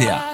Yeah.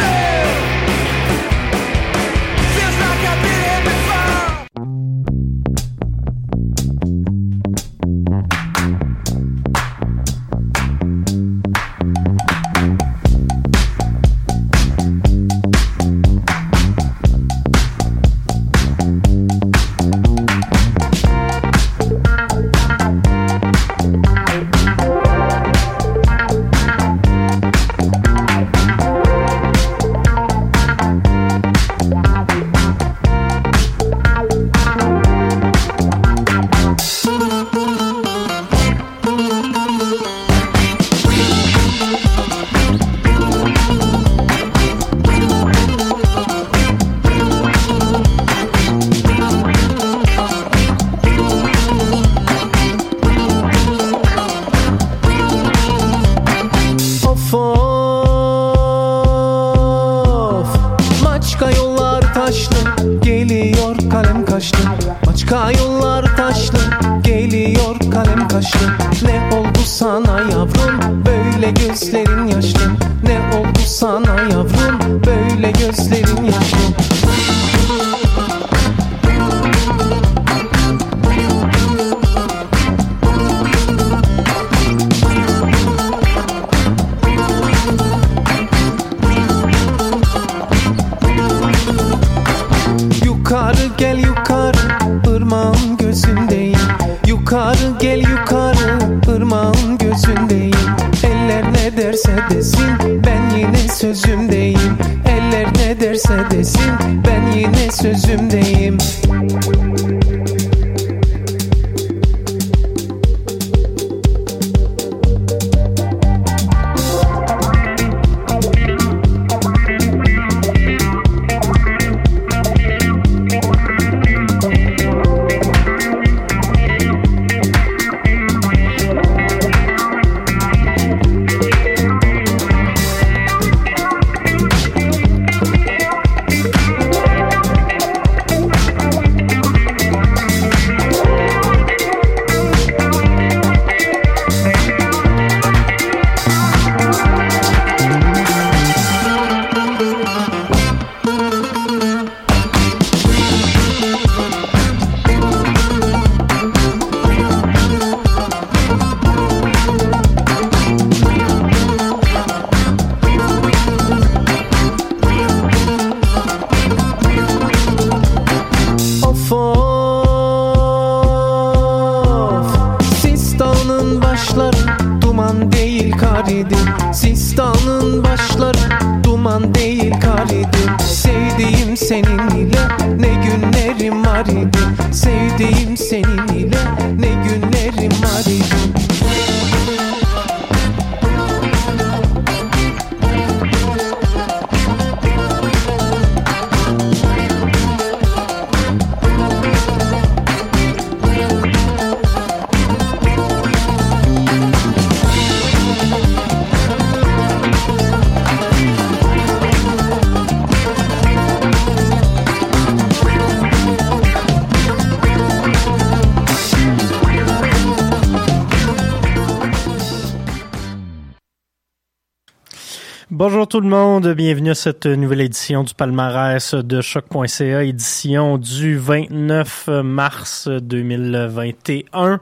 Tout le monde, bienvenue à cette nouvelle édition du palmarès de choc.ca, édition du 29 mars 2021.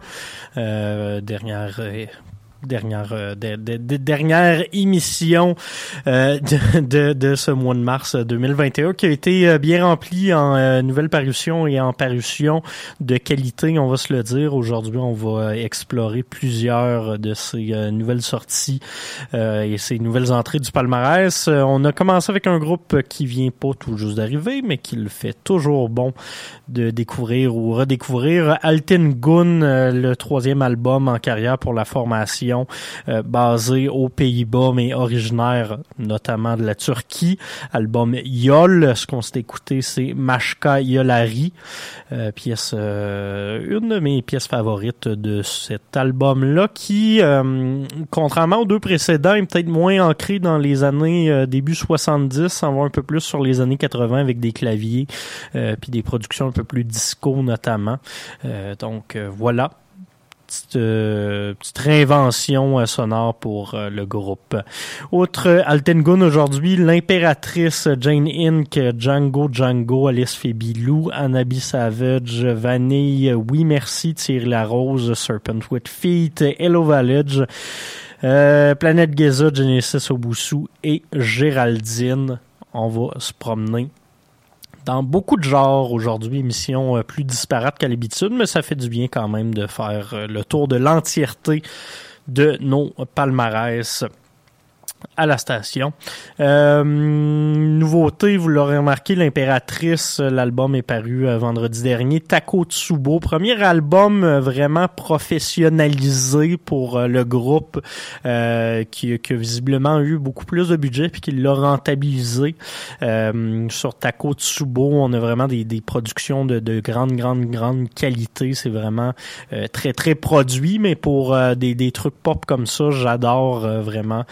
Euh, dernière dernière euh, dernière émission euh, de, de, ce mois de mars 2021 qui a été euh, bien rempli en euh, nouvelles parutions et en parutions de qualité, on va se le dire. Aujourd'hui, on va explorer plusieurs de ces nouvelles sorties et ces nouvelles entrées du palmarès. on a commencé avec un groupe qui vient pas tout juste d'arriver, mais qui le fait toujours bon de découvrir ou redécouvrir. Alten Gun, le troisième album en carrière pour la formation euh, basé aux Pays-Bas, mais originaire notamment de la Turquie. Album Yol. Ce qu'on s'est écouté, c'est Mashka Yolari, euh, pièce, euh, une de mes pièces favorites de cet album-là, qui, contrairement aux deux précédents, est peut-être moins ancré dans les années début 70, on va un peu plus sur les années 80 avec des claviers, puis des productions un peu plus disco notamment. donc voilà petite, euh, petite réinvention euh, sonore pour euh, le groupe. Autre Altengun aujourd'hui, l'impératrice Jane Inc, Django Django, Alice Febilou, Anabi Savage, Vanille, Oui Merci, Thierry Larose, Serpent with Feet, Hello Village, Planète Geza, Genesis Obusu et Géraldine. On va se promener dans beaucoup de genres aujourd'hui, émissions euh, plus disparates qu'à l'habitude, mais ça fait du bien quand même de faire euh, le tour de l'entièreté de nos palmarès à la station. Euh, nouveauté, vous l'aurez remarqué, l'impératrice, l'album est paru euh, vendredi dernier. Tako Tsubo, premier album euh, vraiment professionnalisé pour euh, le groupe qui, qui, a visiblement eu beaucoup plus de budget puis qui l'a rentabilisé. sur Tako Tsubo, on a vraiment des, des productions de, de, grande, grande, grande qualité. C'est vraiment très, très produit, mais pour des, des trucs pop comme ça, j'adore vraiment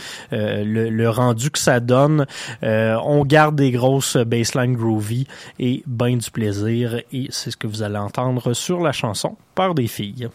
le, rendu que ça donne. Euh, on garde des grosses baseline groovy et bien du plaisir. Et c'est ce que vous allez entendre sur la chanson par des filles.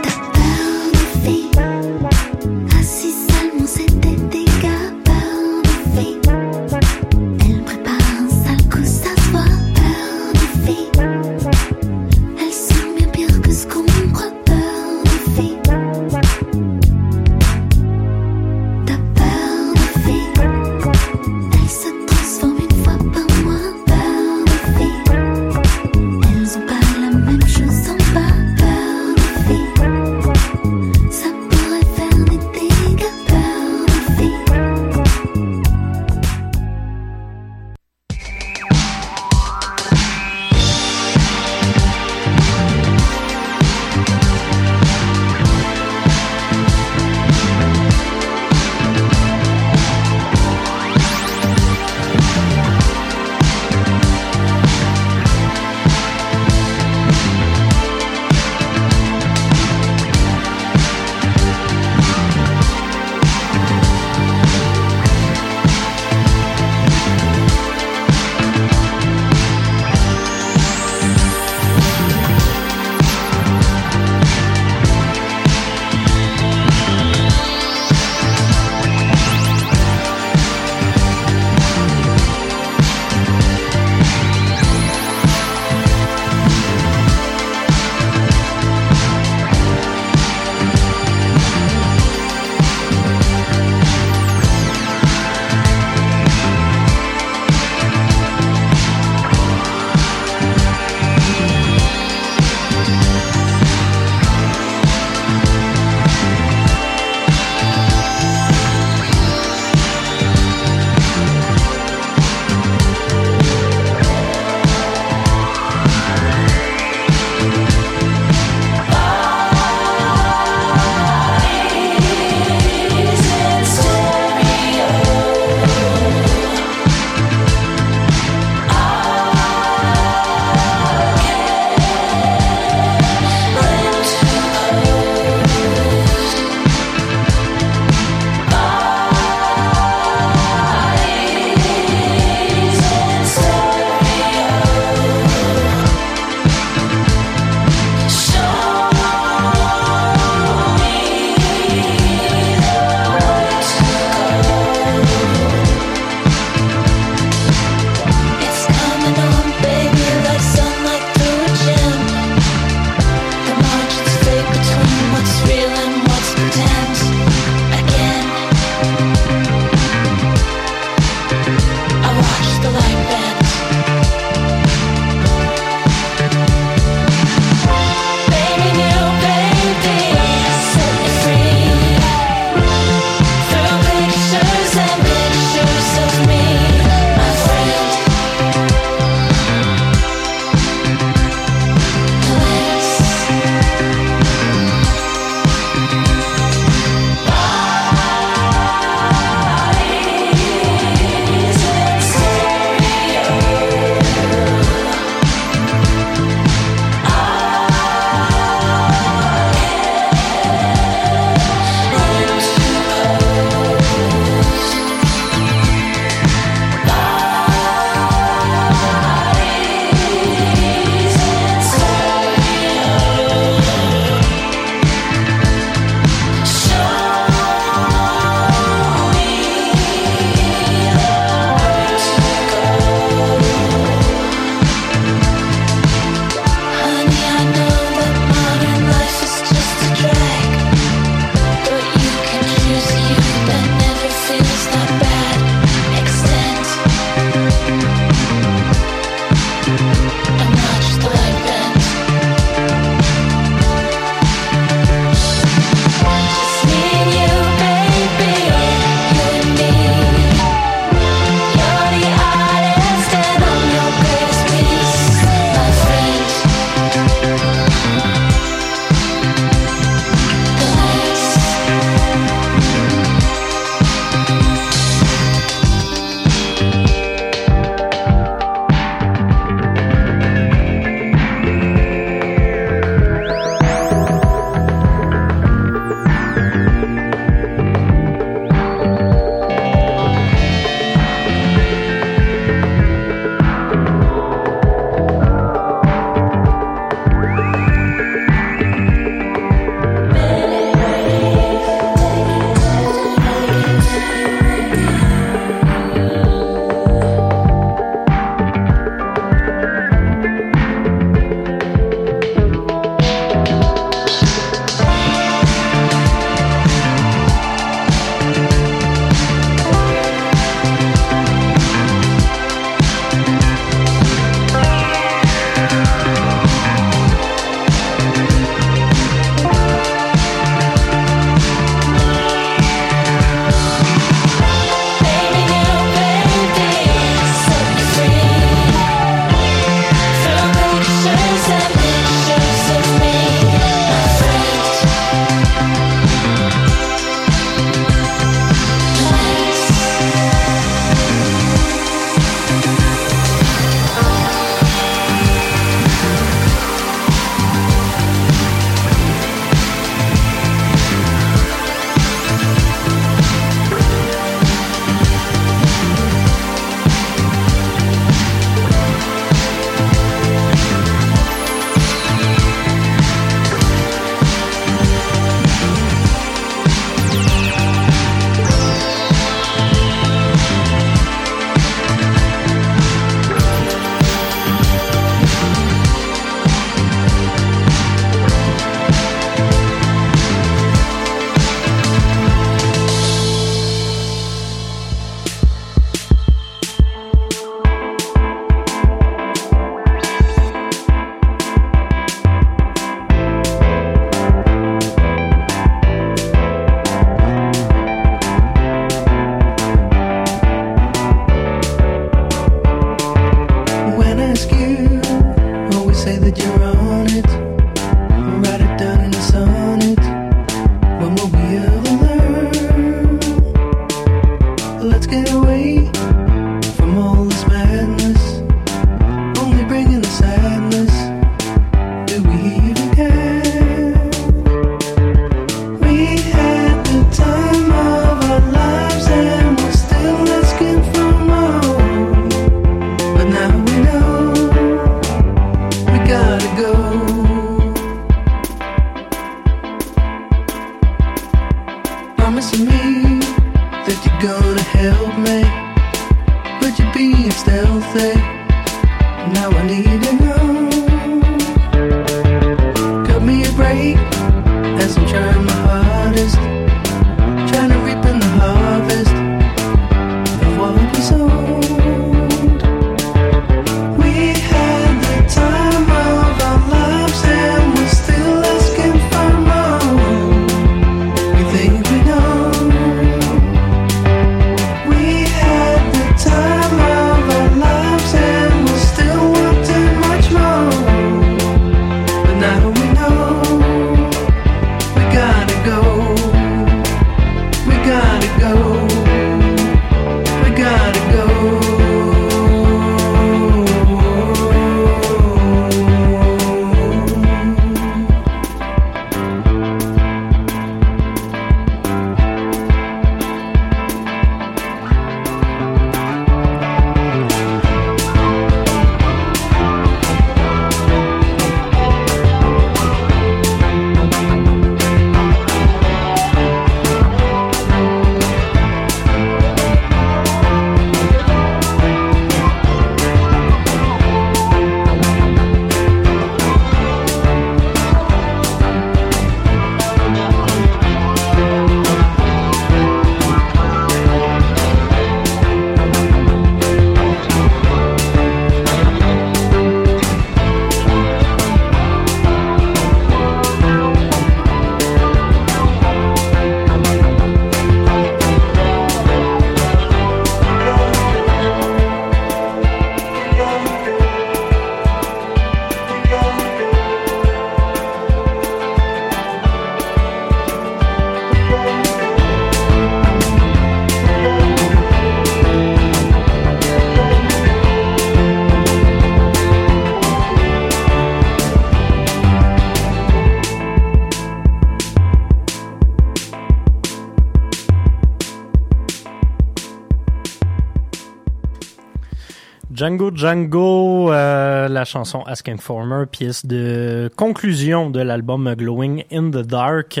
Django Django, euh, la chanson Ask Informer, pièce de conclusion de l'album Glowing in the Dark,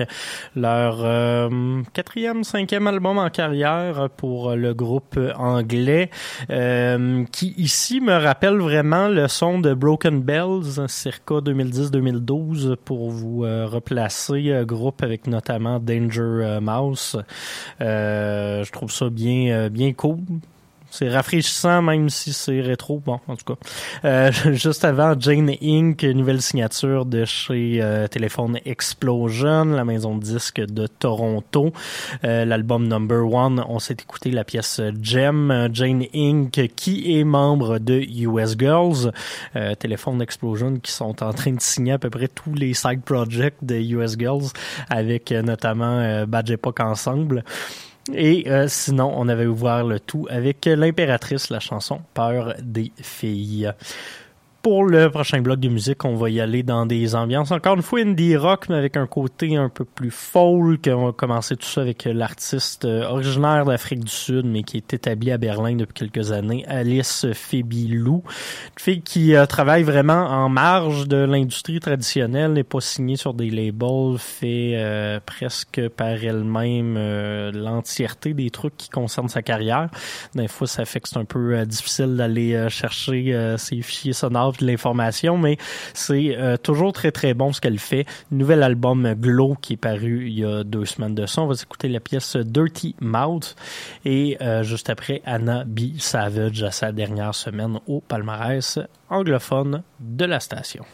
leur euh, quatrième, cinquième album en carrière pour le groupe anglais, euh, qui ici me rappelle vraiment le son de Broken Bells, circa 2010-2012, pour vous euh, replacer, groupe avec notamment Danger Mouse. Je trouve ça bien, bien cool. C'est rafraîchissant, même si c'est rétro. Bon, en tout cas. Euh, juste avant, Jane Inc., nouvelle signature de chez euh, Téléphone Explosion, la maison de disques de Toronto. Euh, L'album Number One, on s'est écouté la pièce Gem. Jane Inc., qui est membre de US Girls. Euh, Téléphone Explosion, qui sont en train de signer à peu près tous les side projects de US Girls, avec euh, notamment euh, Badge ensemble. Et euh, sinon, on avait ouvert le tout avec l'impératrice, la chanson Peur des filles. Pour le prochain bloc de musique, on va y aller dans des ambiances encore une fois indie rock, mais avec un côté un peu plus folk. On va commencer tout ça avec l'artiste euh, originaire d'Afrique du Sud, mais qui est établi à Berlin depuis quelques années, Alice Febilou. Une fille qui euh, travaille vraiment en marge de l'industrie traditionnelle, n'est pas signée sur des labels, fait euh, presque par elle-même l'entièreté des trucs qui concernent sa carrière. Des fois, ça fait que c'est un peu difficile d'aller chercher ses fichiers sonores de l'information, mais c'est euh, toujours très très bon ce qu'elle fait. Nouvel album Glow qui est paru il y a deux semaines de ça. On va écouter la pièce Dirty Mouth et euh, juste après Anna B. Savage à sa dernière semaine au palmarès anglophone de la station.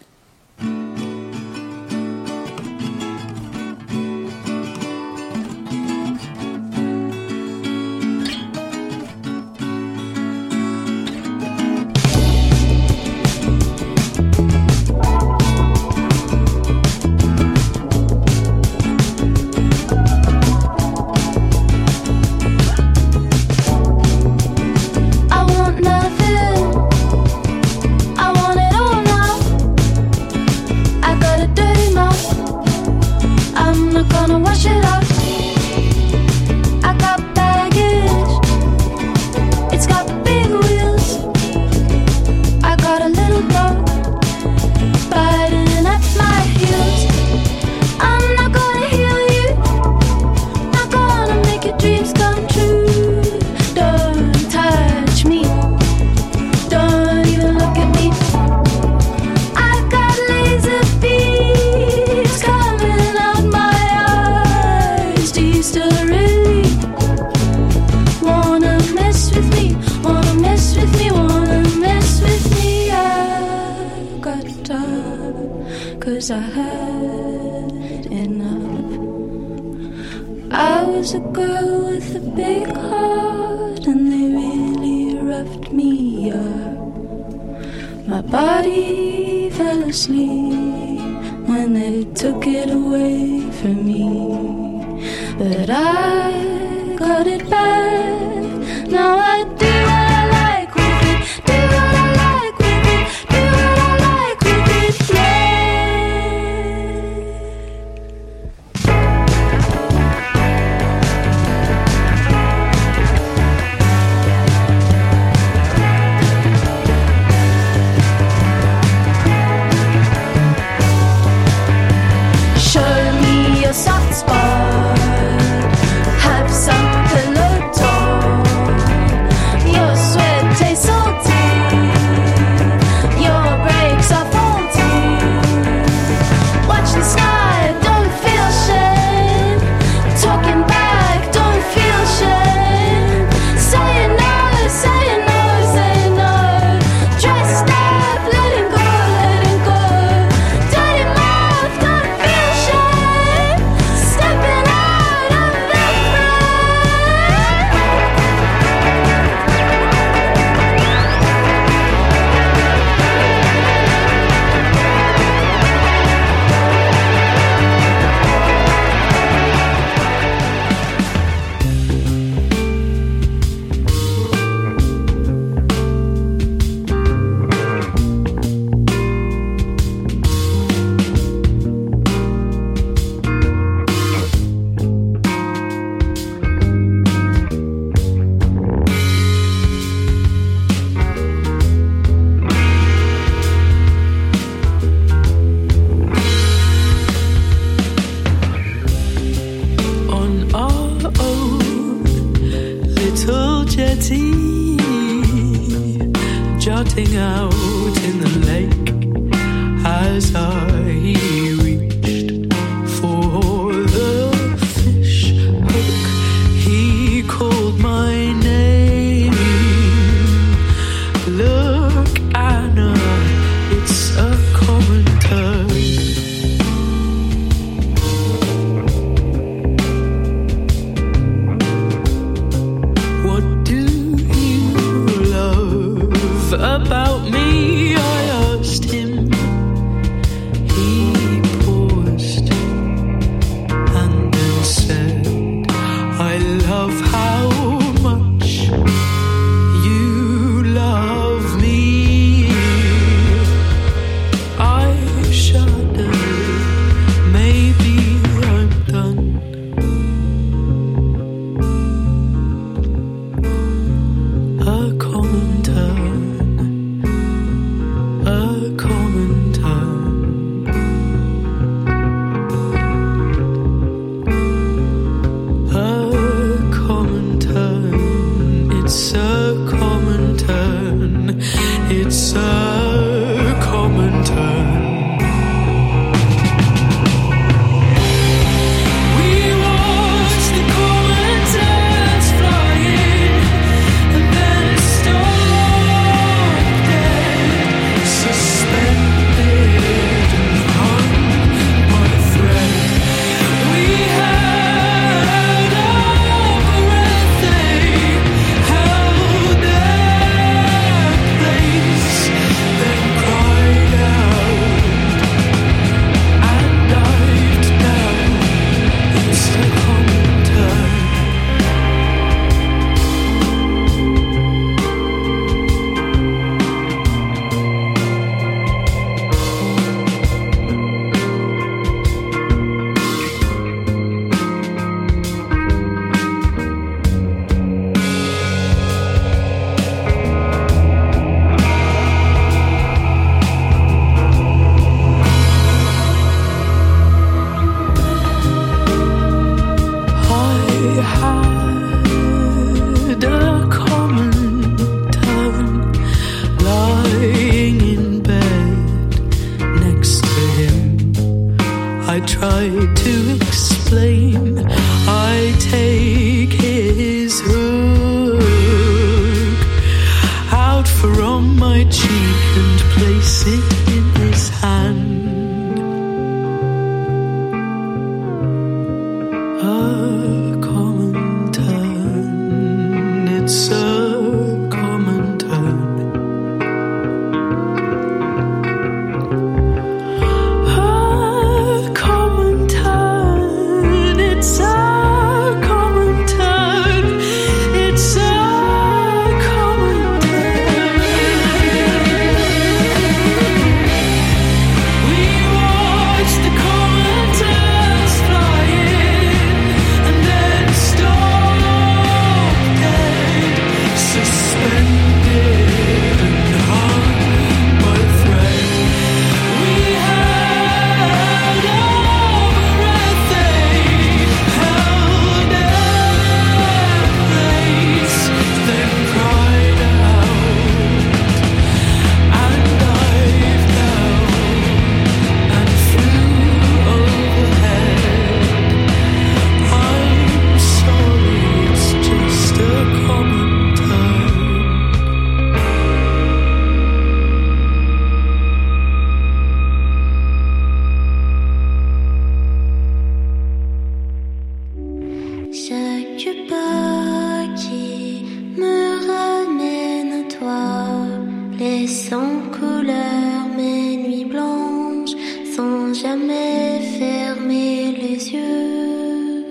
Jamais fermé les yeux.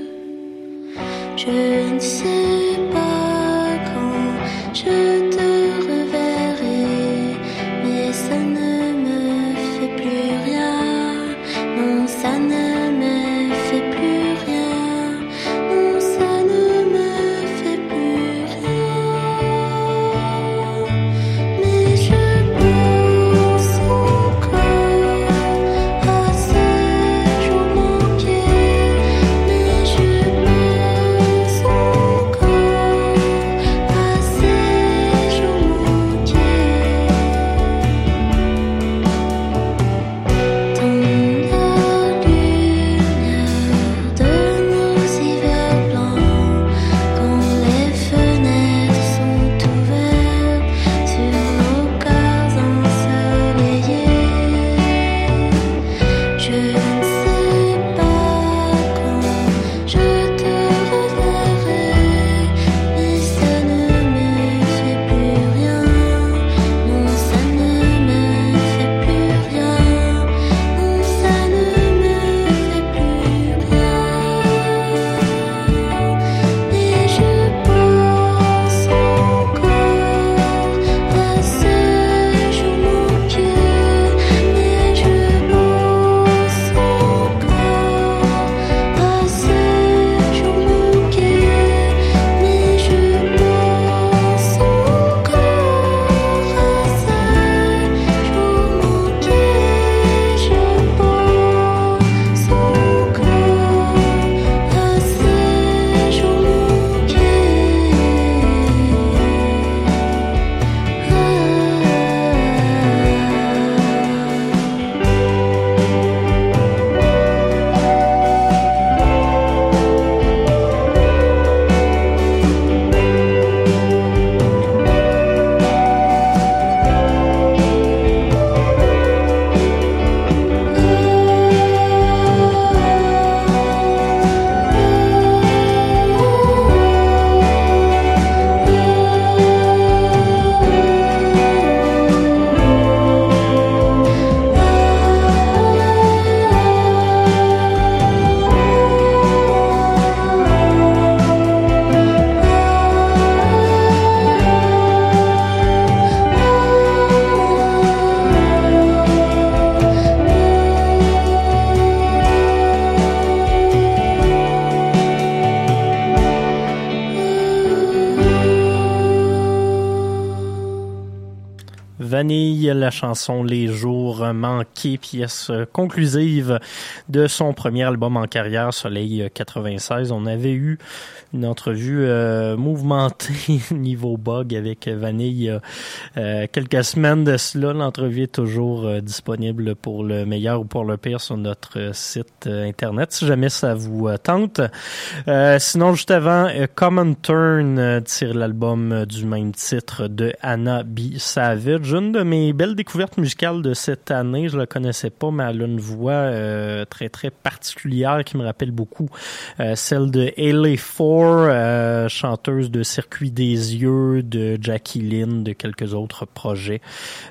Je ne sais chanson Les jours manqués, pièce conclusive de son premier album en carrière, Soleil 96. On avait eu une entrevue euh, mouvementée niveau bug avec Vanille euh, quelques semaines de cela. L'entrevue est toujours euh, disponible pour le meilleur ou pour le pire sur notre site euh, internet si jamais ça vous euh, tente. Euh, sinon, juste avant, euh, Common Turn euh, tire l'album euh, du même titre de Anna B. Savage. Une de mes belles découvertes musicales de cette année, je la connaissais pas, mais elle a une voix euh, très très particulière qui me rappelle beaucoup euh, celle de Haley Euh, chanteuse de Circuit des yeux, de Jackie Lynn, de quelques autres projets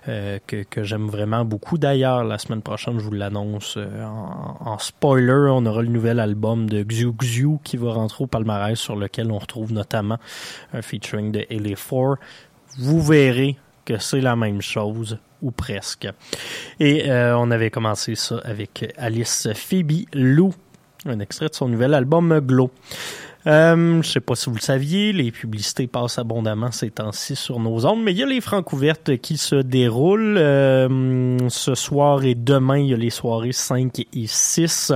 euh, que, j'aime vraiment beaucoup. D'ailleurs, la semaine prochaine, je vous l'annonce euh, en, spoiler, on aura le nouvel album de Xiu Xiu qui va rentrer au palmarès sur lequel on retrouve notamment un featuring de Haley Four. Vous verrez que c'est la même chose ou presque. Et on avait commencé ça avec Alice Phoebe Lou, un extrait de son nouvel album Glow. Euh, je sais pas si vous le saviez, les publicités passent abondamment ces temps-ci sur nos ondes, mais il y a les francs ouvertes qui se déroulent. Euh, ce soir et demain, il y a les soirées 5 et 6.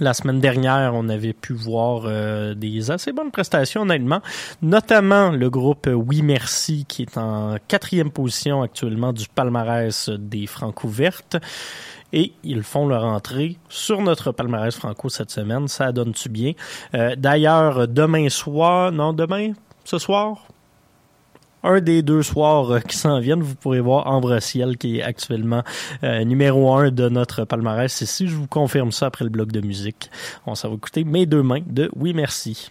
La semaine dernière, on avait pu voir euh, des assez bonnes prestations, honnêtement, notamment le groupe Oui Merci, qui est en quatrième position actuellement du palmarès des Francs ouvertes. Et ils font leur entrée sur notre palmarès franco cette semaine. Ça donne-tu bien? Euh, D'ailleurs, demain soir, non, demain, ce soir, un des deux soirs euh, qui s'en viennent, vous pourrez voir Ambre Ciel qui est actuellement euh, numéro un de notre palmarès ici. Je vous confirme ça après le bloc de musique. On s'en va écouter Mes deux mains de Oui Merci.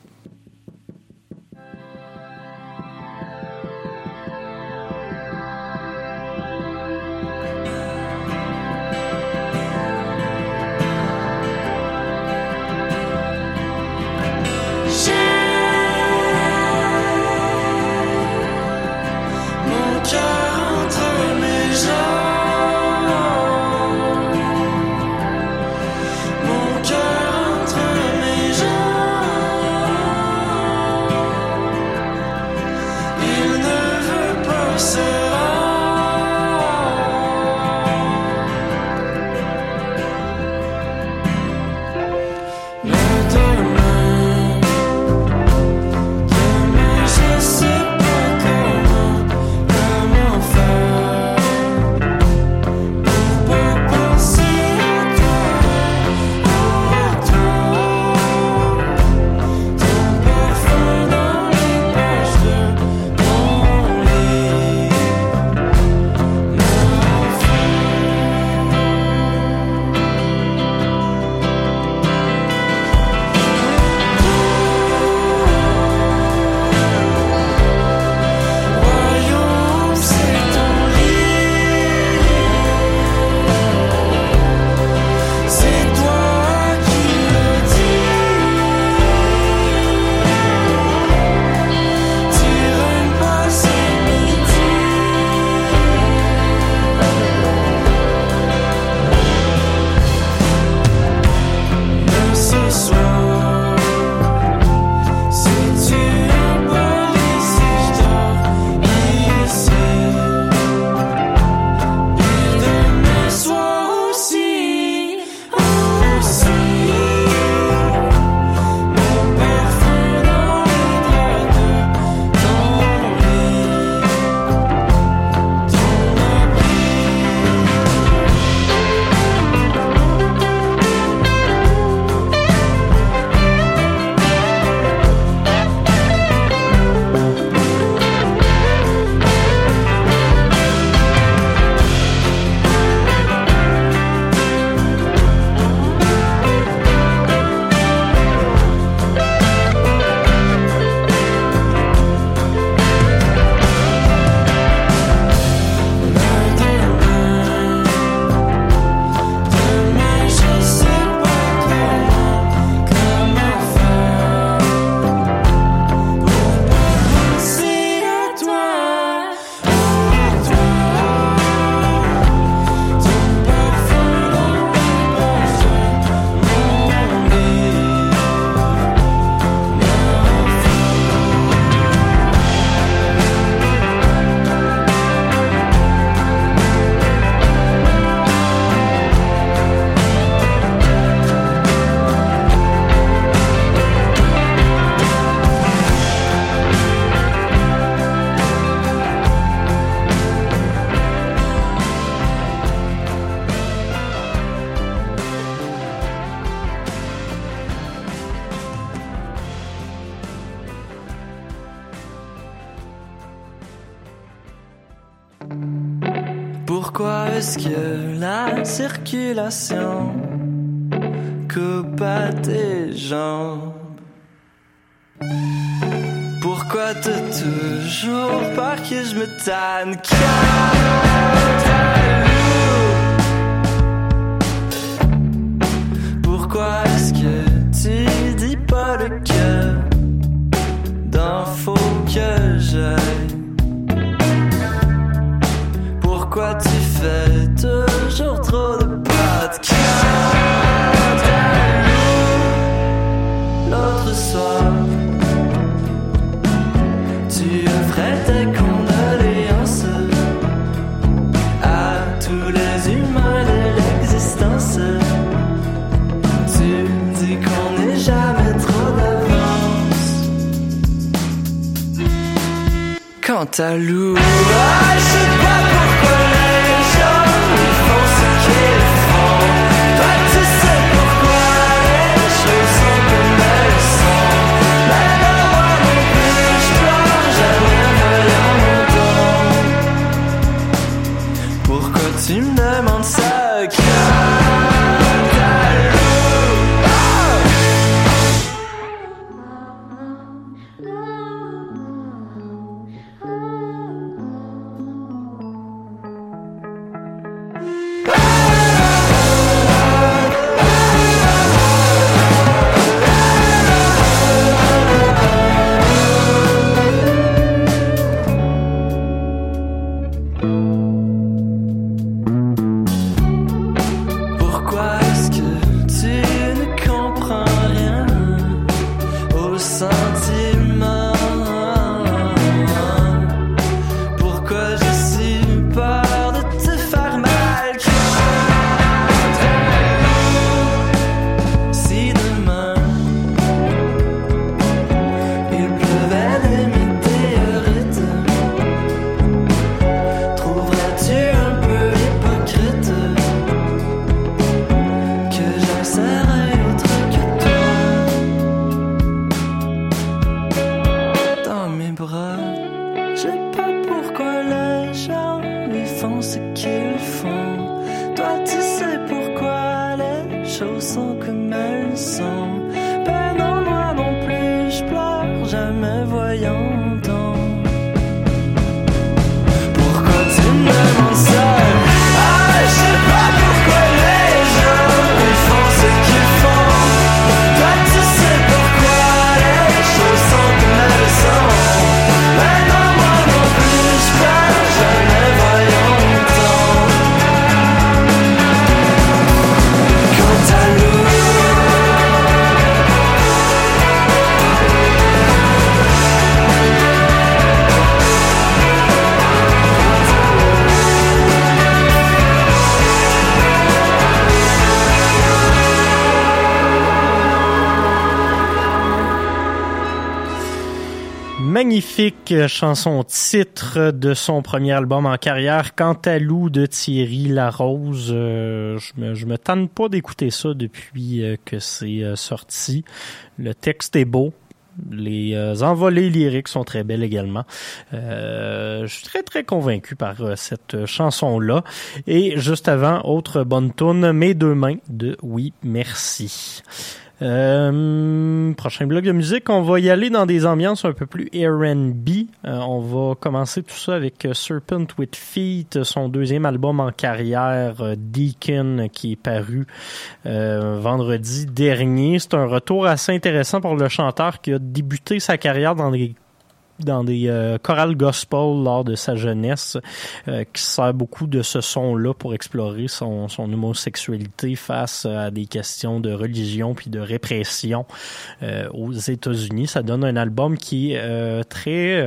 Que Quant à Lou, Magnifique chanson titre de son premier album en carrière, Cantalou de Thierry Larose. Euh, je me, je me tente pas d'écouter ça depuis euh, que c'est euh, sorti. Le texte est beau. Les envolées lyriques sont très belles également. Je suis très très convaincu par cette chanson-là. Et juste avant, autre bonne tune, Mes deux mains de Oui Merci. Euh, prochain bloc de musique, on va y aller dans des ambiances un peu plus R&B. Euh, on va commencer tout ça avec euh, Serpent with Feet, son deuxième album en carrière, Deacon, qui est paru vendredi dernier. C'est un retour assez intéressant pour le chanteur qui a débuté sa carrière dans des dans des euh, chorales gospel lors de sa jeunesse, euh, qui sert beaucoup de ce son-là pour explorer son, homosexualité face à des questions de religion puis de répression euh, aux États-Unis. Ça donne un album qui est euh, très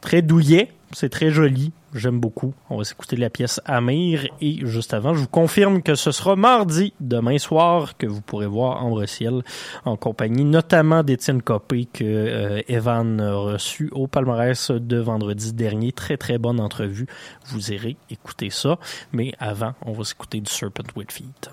très douillet, c'est très joli. J'aime beaucoup. On va s'écouter la pièce Amir et juste avant, je vous confirme que ce sera mardi, demain soir, que vous pourrez voir Ambre Ciel en compagnie notamment d'Étienne Copé que euh, Evan a reçu au palmarès de vendredi dernier. Très très bonne entrevue. Vous irez écouter ça. Mais avant, on va s'écouter du Serpent with Feet.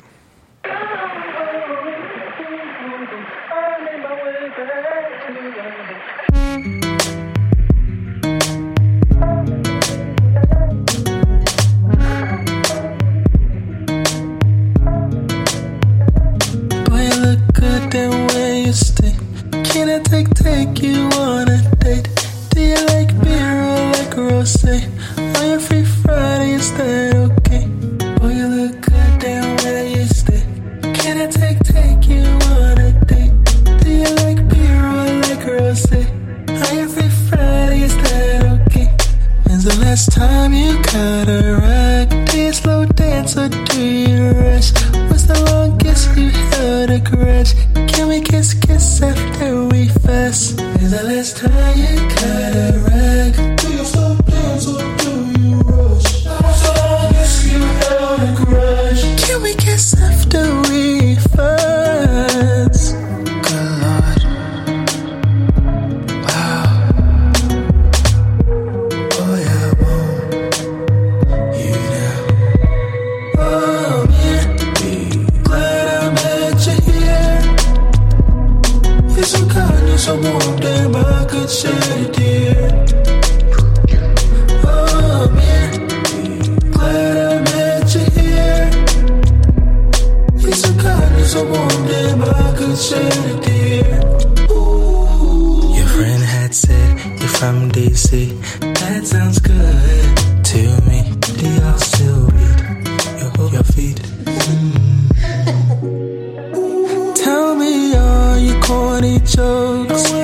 Corny jokes.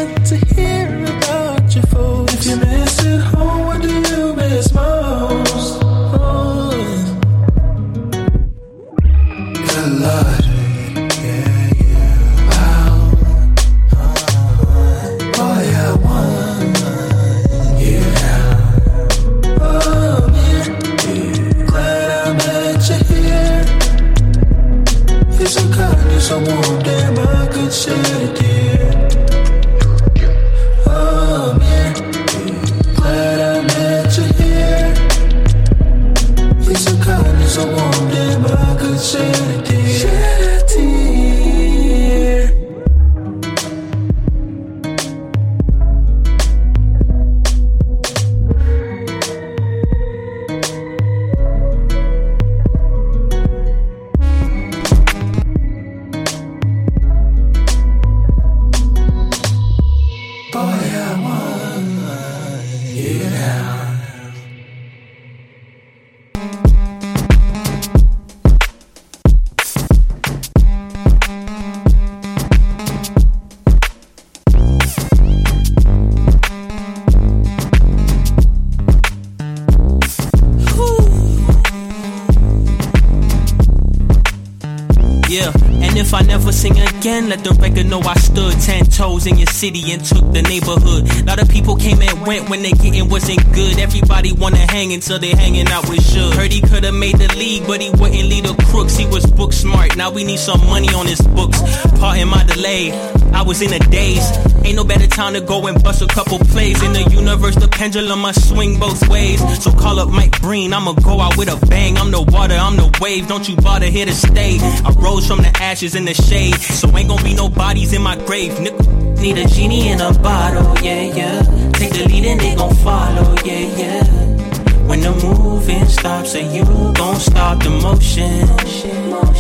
Know I city and took the neighborhood. lot of people came and went when they getting wasn't good. Everybody wanna hang until they hanging out with Suge. Heard he could've made the league, but he wouldn't lead the crooks. He was book smart. Now we need some money on his books. Pardon my delay. I was in a daze. Ain't no better time to go and bust a couple plays. In the universe, the pendulum must swing both ways. So call up Mike Breen, I'ma go out with a bang. I'm the water, I'm the wave. Don't you bother here to stay. I rose from the ashes in the shade. So ain't gonna be no bodies in my grave, nigga. Need a genie in a bottle, yeah, yeah. Take the lead and they gon' follow, yeah, yeah. When the moving stops, and you gon' stop the motion.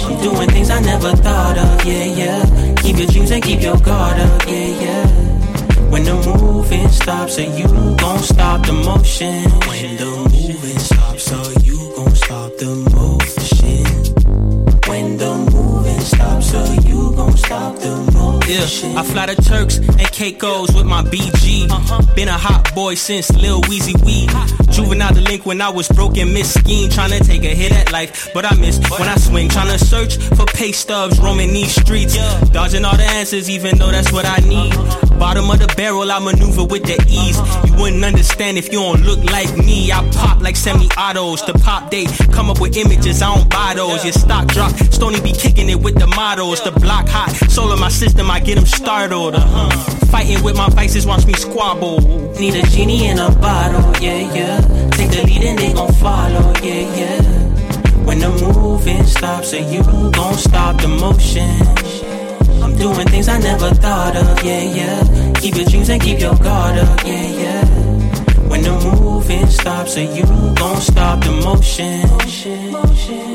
I'm doing things I never thought of, yeah, yeah. Keep your dreams and keep your guard up, yeah, yeah. When the moving stops, and you gon' stop the motion. When the moving stops, so you gon' stop the motion. Yeah, I fly to Turks and Caicos with my BG. Uh-huh. Been a hot boy since Lil Weezy Wee. Juvenile delinquent, when I was broken, miss scheme. Tryna take a hit at life, but I miss when I swing. Tryna search for pay stubs, roaming these streets. Dodging all the answers, even though that's what I need. Uh-huh. Bottom of the barrel, I maneuver with the ease. Uh-huh. You wouldn't understand if you don't look like me. I pop like semi autos. The pop date, come up with images, I don't buy those. Your stock drop, Stony be kicking it with the mottos. The block hot, soul of my system, I get them startled. Uh-huh. Fighting with my vices, watch me squabble. Need a genie in a bottle, yeah, yeah. Take the lead and they gon' follow, yeah, yeah. When the moving stops, and you gon' stop the motion. I'm doing things I never thought of, yeah, yeah. Keep your dreams and keep your guard up, yeah, yeah. When the moving stops, and you gon' stop the motion. motion.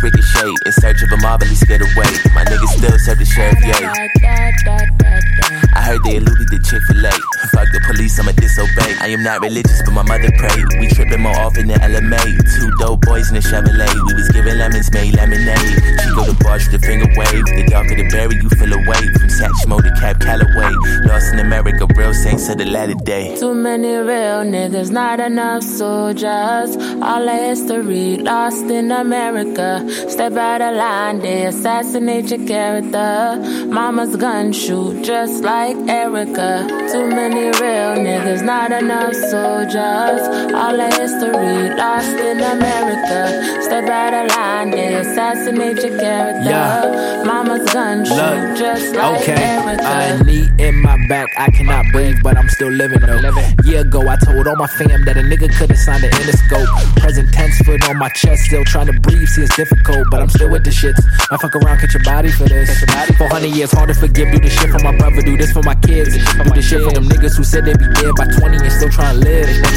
Bullets ricochet. In search of a mob and he marvelous getaway. My niggas still serve the sheriff, yay. I heard they eluded the Chick fil A. Fuck the police, I'ma disobey. I am not religious, but my mother prayed. We tripping more often than LMA. Two dope boys in a Chevrolet. We was giving lemons, made lemonade. She go to with the finger wave. The darker the berry, you feel away. From Satchmo to Cap Calloway. Lost in America, real saints of the latter day. Too many real niggas, not enough soldiers. All the history lost in America. Step out of line, they assassinate your character. Mama's gun shoot just like Erica. Too many real niggas, not enough soldiers. All the history lost in America. Step out of line, they assassinate your character. Yeah. Mama's gun shoot Look, just like okay, Erica. I knee in my back, I cannot breathe, but I'm still living though. Year ago, I told all my fam that a nigga could've signed an Interscope. Present tense foot on my chest, still trying to breathe. See, it's difficult, but I'm still with the shits. I fuck around, catch your body for this. 400 years, hard to forgive. Do the shit for my brother, do this for my kids. Do the shit for them niggas who said they'd be dead by 20 and still trying to live. Look,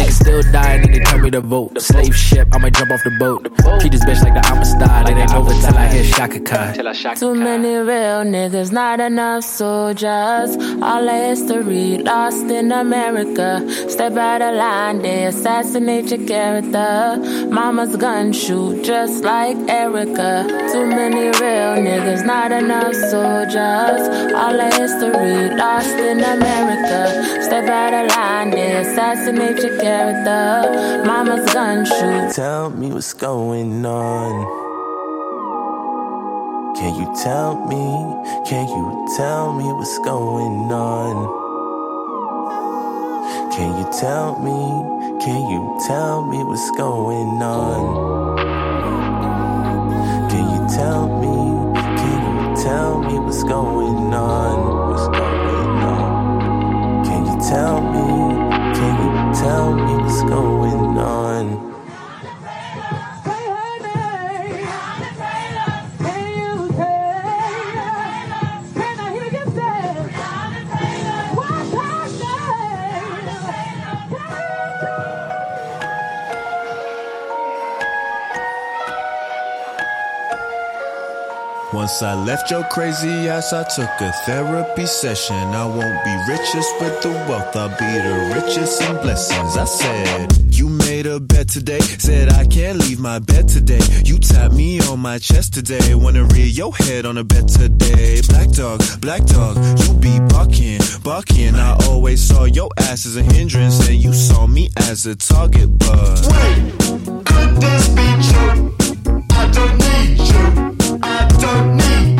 niggas still dying and they tell me to vote. The Slave ship, I'ma jump off the boat. Treat this bitch like the Amistad. It ain't over till I hear Shaka Khan. Too many real niggas, not enough soldiers. All the history lost in America. Step out of line, they assassinate your character. Mama's gun shoot just like Erica. Too many real niggas, not enough soldiers. All the history lost in America. Step out of line, assassinate your character. Mama's gun shoot. Tell me what's going on. Can you tell me? Can you tell me what's going on? Can you tell me? Can you tell me what's going on? Can you tell me? Can you tell me what's going on? What's going on? Tell me? Can you tell me Once I left your crazy ass, I took a therapy session. I won't be richest with the wealth, I'll be the richest in blessings. I said, You made a bet today, said I can't leave my bed today. You tapped me on my chest today, wanna rear your head on a bed today. Black dog, black dog, you be bucking, bucking. I always saw your ass as a hindrance, and you saw me as a target, but. Wait, could this be true? I don't need you. Don't need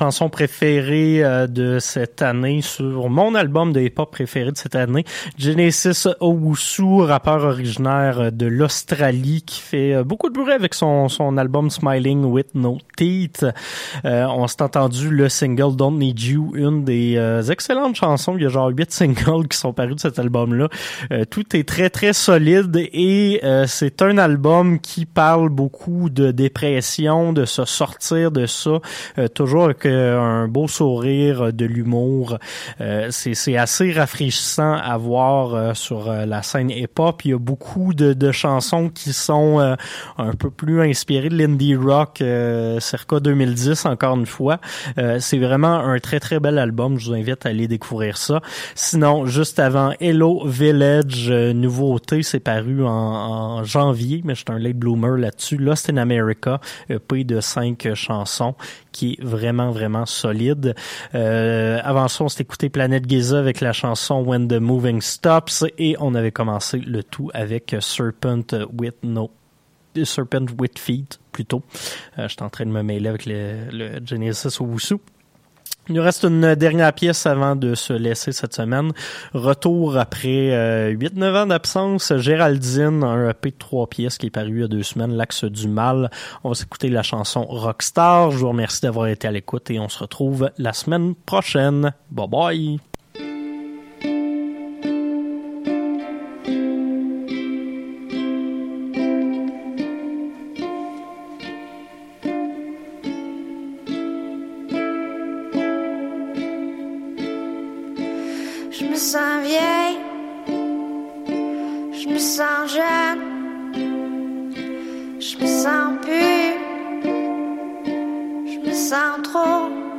mes chansons préférées euh, de cette année sur mon album de hip-hop préféré de cette année. Genesis Owusu, rappeur originaire euh, de l'Australie qui fait euh, beaucoup de bruit avec son, son album Smiling with No Teeth. On s'est entendu le single Don't Need You, une des excellentes chansons. Il y a genre huit singles qui sont parus de cet album-là. Tout est très très solide et c'est un album qui parle beaucoup de dépression, de se sortir de ça, toujours avec un beau sourire, de l'humour. Euh, c'est assez rafraîchissant à voir euh, sur euh, la scène hip-hop. Il y a beaucoup de, de chansons qui sont un peu plus inspirées de l'indie rock, circa 2010 encore une fois. C'est vraiment un très très bel album. Je vous invite à aller découvrir ça. Sinon, juste avant Hello Village, nouveauté, c'est paru en, en janvier, mais je suis un late bloomer là-dessus. Lost in America, EP de cinq chansons qui est vraiment, vraiment solide. Euh, avant ça, on s'est écouté Planète Giza avec la chanson When the Moving Stops et on avait commencé le tout avec Serpent with No Serpent with Feet plutôt. Euh, J'étais en train de me mêler avec le, le Genesis Owusu. Il nous reste une dernière pièce avant de se laisser cette semaine. Retour après euh, 8-9 ans d'absence. Géraldine, un EP de trois pièces qui est paru il y a deux semaines, L'Axe du Mal. On va s'écouter la chanson Rockstar. Je vous remercie d'avoir été à l'écoute et on se retrouve la semaine prochaine. Bye bye! Je me sens pure, je me sens trop.